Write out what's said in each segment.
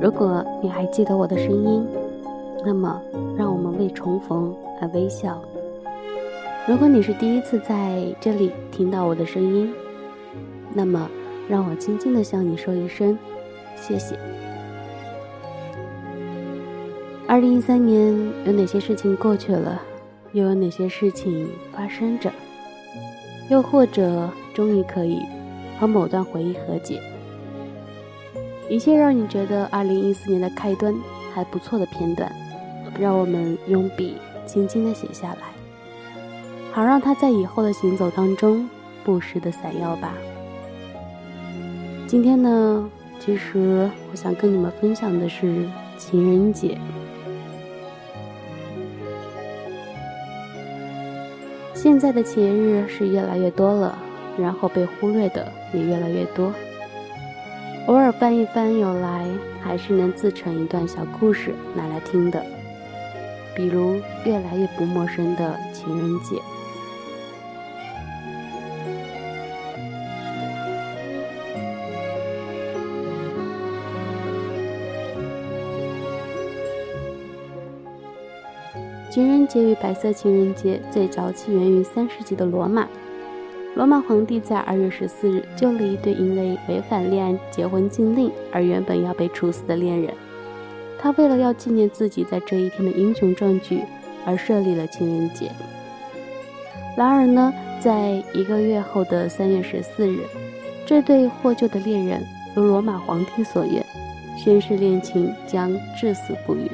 如果你还记得我的声音，那么让我们为重逢而微笑。如果你是第一次在这里听到我的声音，那么让我轻轻的向你说一声谢谢。二零一三年有哪些事情过去了？又有哪些事情发生着？又或者终于可以和某段回忆和解？一切让你觉得二零一四年的开端还不错的片段，让我们用笔轻轻的写下来，好让它在以后的行走当中不时的闪耀吧。今天呢，其实我想跟你们分享的是情人节。现在的节日是越来越多了，然后被忽略的也越来越多。偶尔翻一翻，有来还是能自成一段小故事拿来听的，比如越来越不陌生的情人节。情人节与白色情人节最早起源于三世纪的罗马。罗马皇帝在二月十四日救了一对因为违反恋爱结婚禁令而原本要被处死的恋人。他为了要纪念自己在这一天的英雄壮举，而设立了情人节。然而呢，在一个月后的三月十四日，这对获救的恋人如罗马皇帝所愿，宣誓恋情将至死不渝。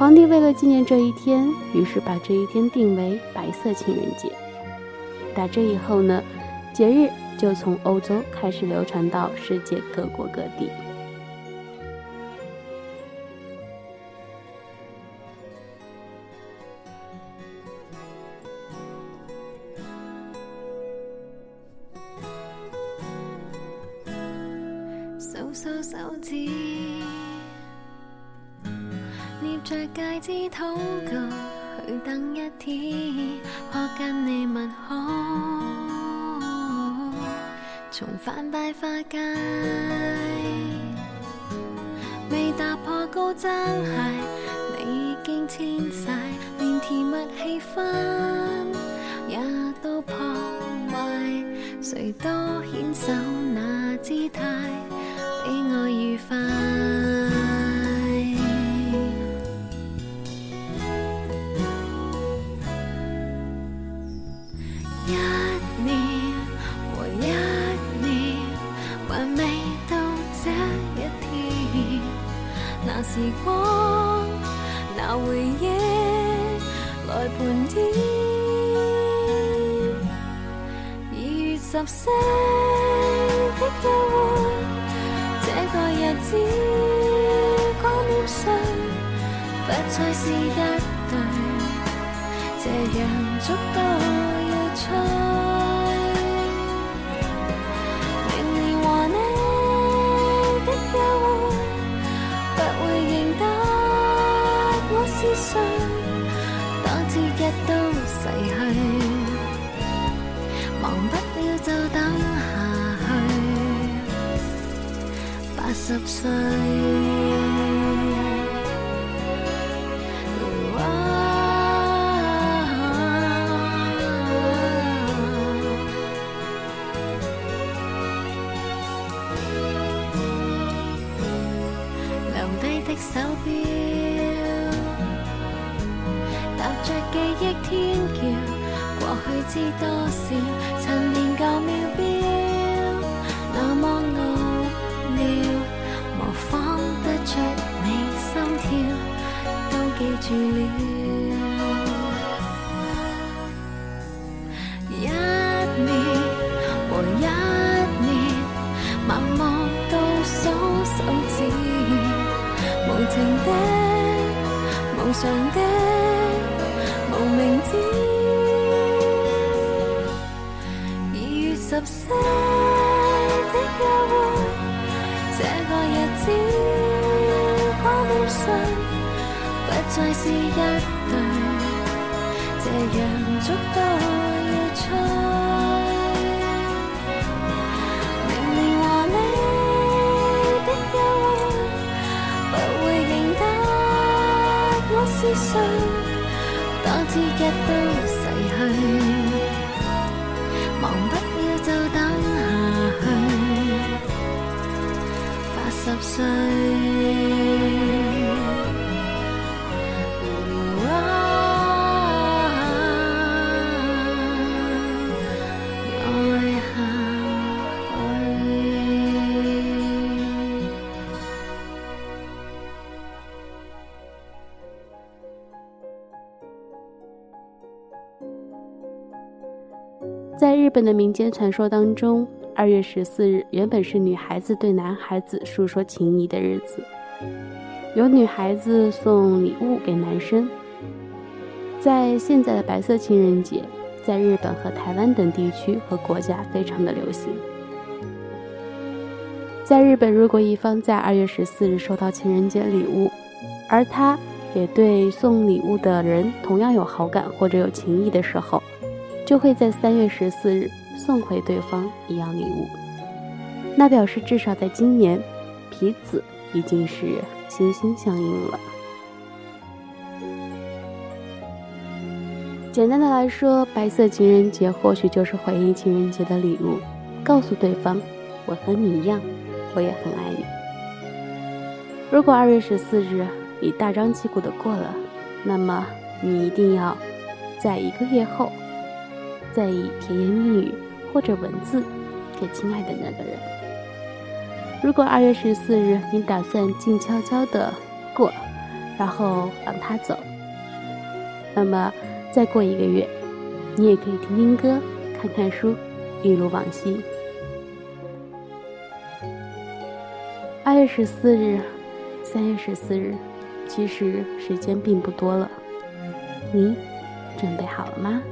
皇帝为了纪念这一天，于是把这一天定为白色情人节。打这以后呢，节日就从欧洲开始流传到世界各国各地。泛白花街，未踏破高踭鞋，你已经迁徙，连甜蜜气氛也都破坏。谁都显手那姿态，比我愉快。时光，拿回忆来盘点。二月十四的约会，这个日子光点碎，不再是一对，这样足够要吹。留低的手表踏着记忆天桥过去知多少趁年旧秒变。情的，无常的，无名指。二月十四的约会，这个日子光点碎，不再是一对，这人捉到日本的民间传说当中，二月十四日原本是女孩子对男孩子诉说情谊的日子，有女孩子送礼物给男生。在现在的白色情人节，在日本和台湾等地区和国家非常的流行。在日本，如果一方在二月十四日收到情人节礼物，而他也对送礼物的人同样有好感或者有情谊的时候，就会在三月十四日送回对方一样礼物，那表示至少在今年，彼此已经是心心相印了。简单的来说，白色情人节或许就是回应情人节的礼物，告诉对方我和你一样，我也很爱你。如果二月十四日你大张旗鼓的过了，那么你一定要在一个月后。再以甜言蜜语或者文字给亲爱的那个人。如果二月十四日你打算静悄悄的过，然后让他走，那么再过一个月，你也可以听听歌、看看书，一如往昔。二月十四日、三月十四日，其实时间并不多了，你准备好了吗？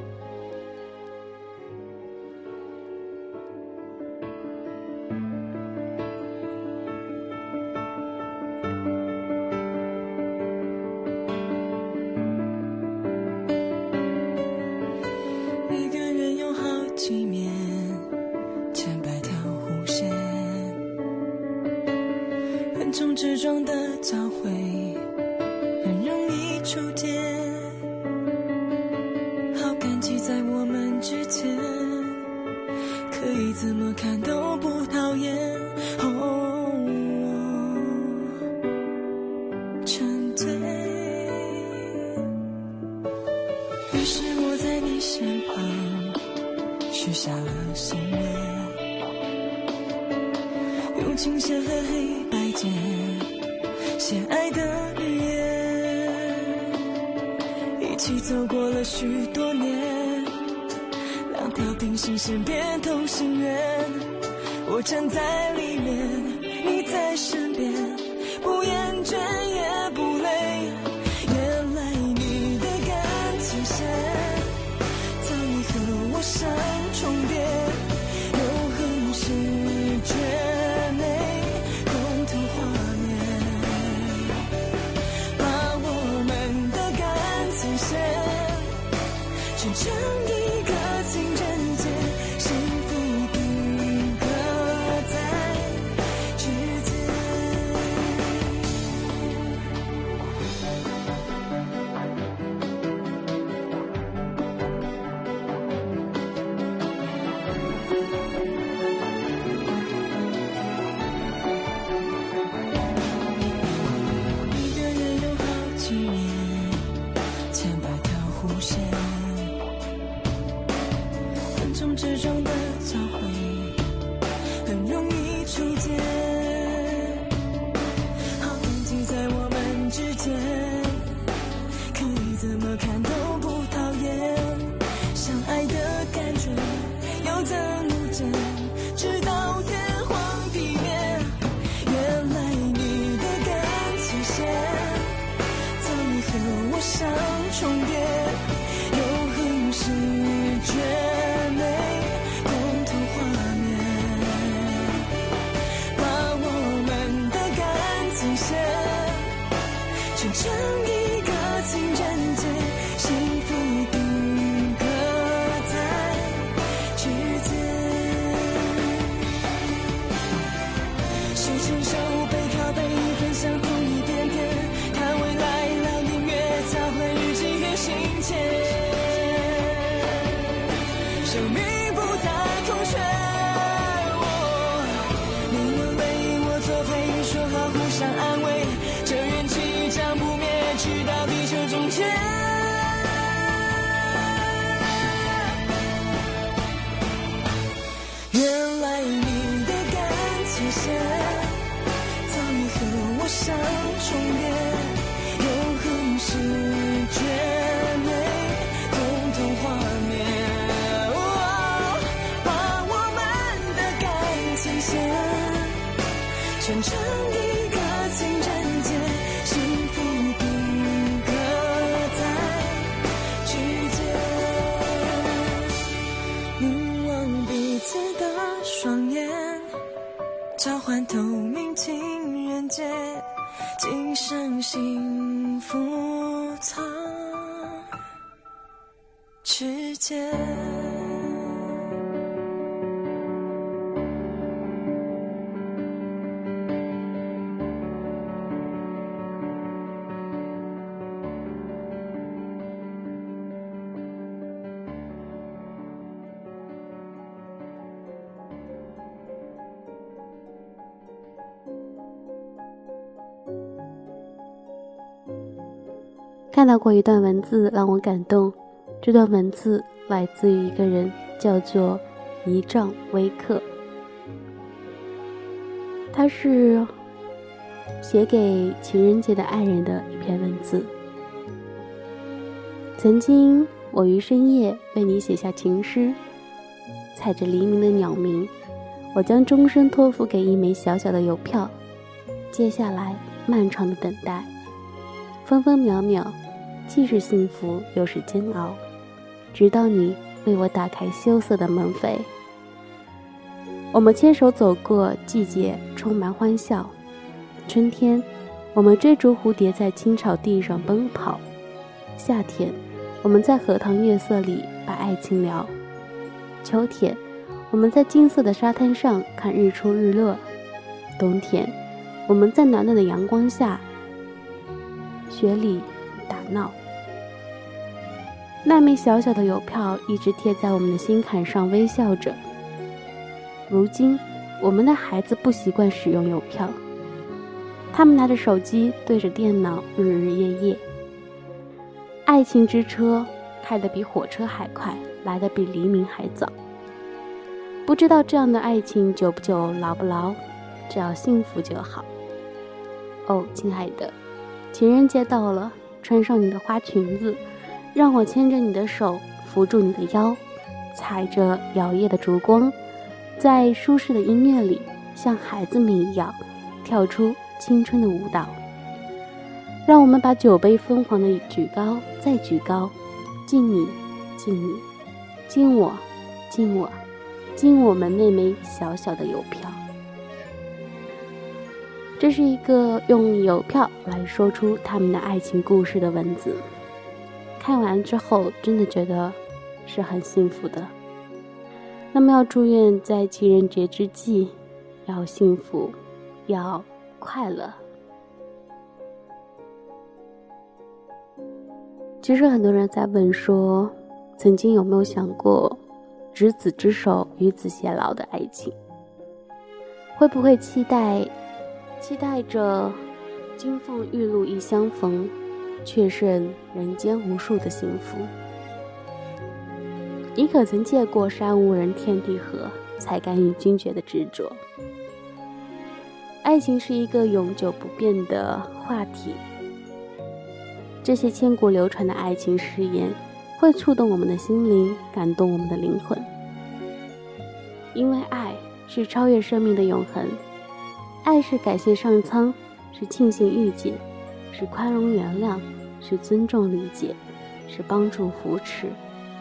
醉。于是我在你身旁许下了心愿，用琴弦和黑白键写爱的语言，一起走过了许多年。两条平行线变同心圆，我站在里面。之中去证幸福藏指尖。看到过一段文字让我感动，这段文字来自于一个人，叫做一丈微客。他是写给情人节的爱人的一篇文字。曾经，我于深夜为你写下情诗，踩着黎明的鸟鸣，我将终身托付给一枚小小的邮票。接下来，漫长的等待，分分秒秒，既是幸福又是煎熬，直到你为我打开羞涩的门扉。我们牵手走过季节，充满欢笑。春天，我们追逐蝴蝶在青草地上奔跑；夏天，我们在荷塘月色里把爱情聊；秋天，我们在金色的沙滩上看日出日落；冬天，我们在暖暖的阳光下雪里打闹。那枚小小的邮票一直贴在我们的心坎上，微笑着。如今，我们的孩子不习惯使用邮票，他们拿着手机对着电脑日日夜夜。爱情之车开得比火车还快，来得比黎明还早。不知道这样的爱情久不久，牢不牢，只要幸福就好。哦，亲爱的，情人节到了，穿上你的花裙子，让我牵着你的手，扶住你的腰，踩着摇曳的烛光。在舒适的音乐里，像孩子们一样跳出青春的舞蹈。让我们把酒杯疯狂的举高，再举高，敬你，敬你，敬我，敬我，敬我们那枚小小的邮票。这是一个用邮票来说出他们的爱情故事的文字。看完之后，真的觉得是很幸福的。那么要祝愿在情人节之际，要幸福，要快乐。其实很多人在问说，曾经有没有想过，执子之手，与子偕老的爱情？会不会期待，期待着金凤玉露一相逢，却胜人间无数的幸福？你可曾见过山无人，天地合，才敢与君绝的执着？爱情是一个永久不变的话题。这些千古流传的爱情誓言，会触动我们的心灵，感动我们的灵魂。因为爱是超越生命的永恒，爱是感谢上苍，是庆幸遇见，是宽容原谅，是尊重理解，是帮助扶持，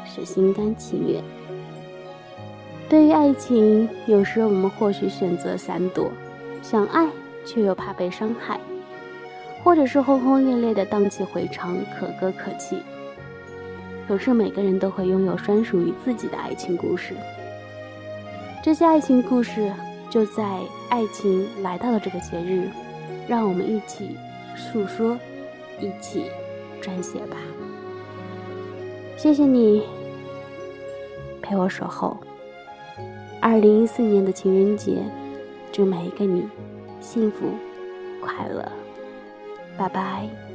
是心甘情愿。对于爱情，有时我们或许选择闪躲，想爱却又怕被伤害。或者是轰轰烈烈的荡气回肠，可歌可泣。可是每个人都会拥有专属于自己的爱情故事。这些爱情故事就在爱情来到了这个节日，让我们一起诉说，一起撰写吧。谢谢你陪我守候。二零一四年的情人节，祝每一个你幸福快乐，拜拜。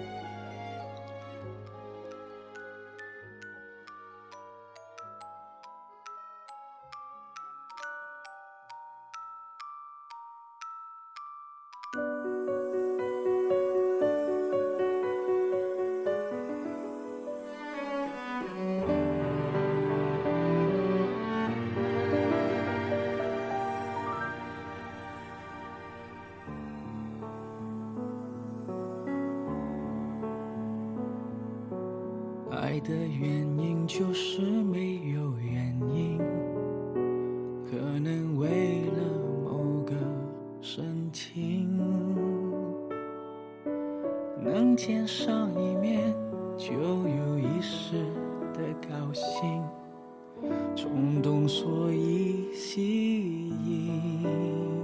的原因就是没有原因，可能为了某个深情，能见上一面就有一时的高兴，冲动所以吸引。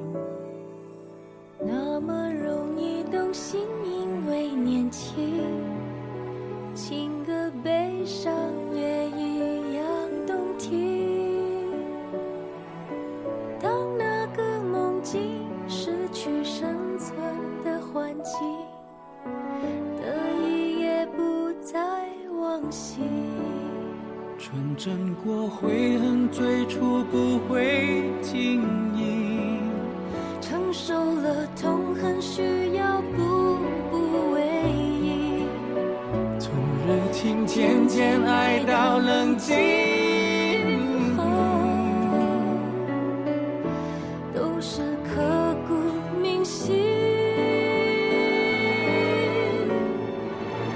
最初不会经营。承受了痛恨，需要步步为营。从热情渐渐爱到冷静，都是刻骨铭心。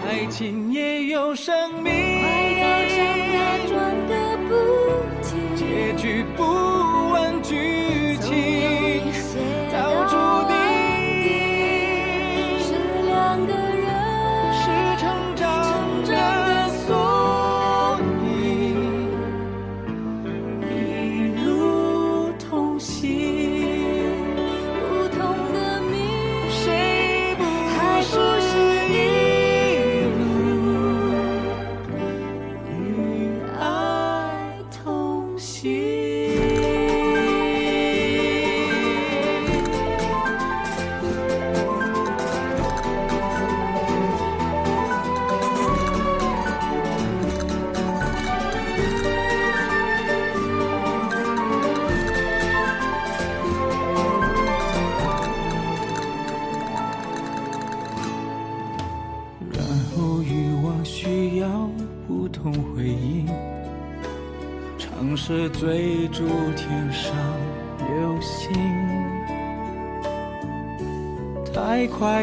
爱情也有生命，快到长大转个不去，不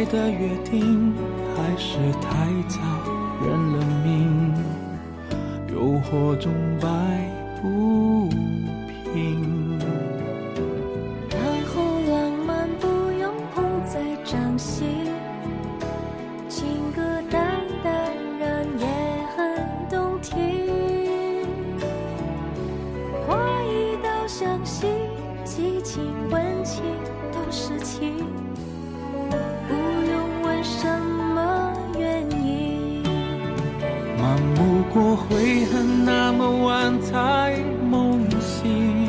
的约定，还是太早认了命，诱惑中摆不不过悔恨，那么晚才梦醒。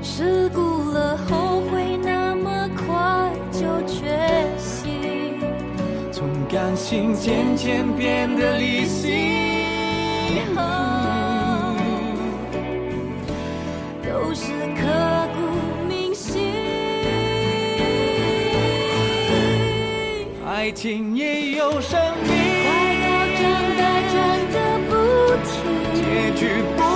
事故了，后悔那么快就决心，从感性渐渐变得理性。都是刻骨铭心。爱情也有生命，不